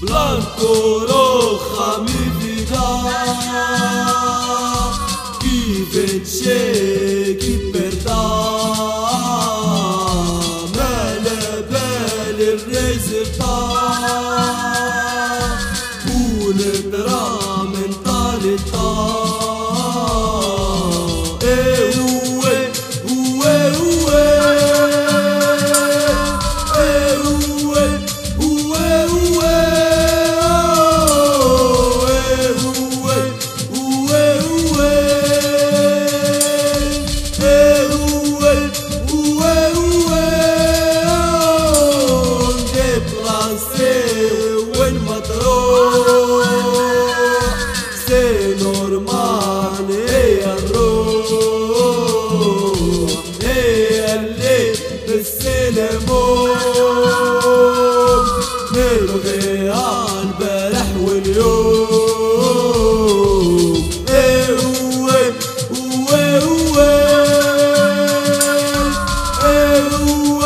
Blanco, roja mi vida y vencer y perder. Mele, bele, resulta. Pule, وغي البارح واليوم. إيه وي وي وي إيه وي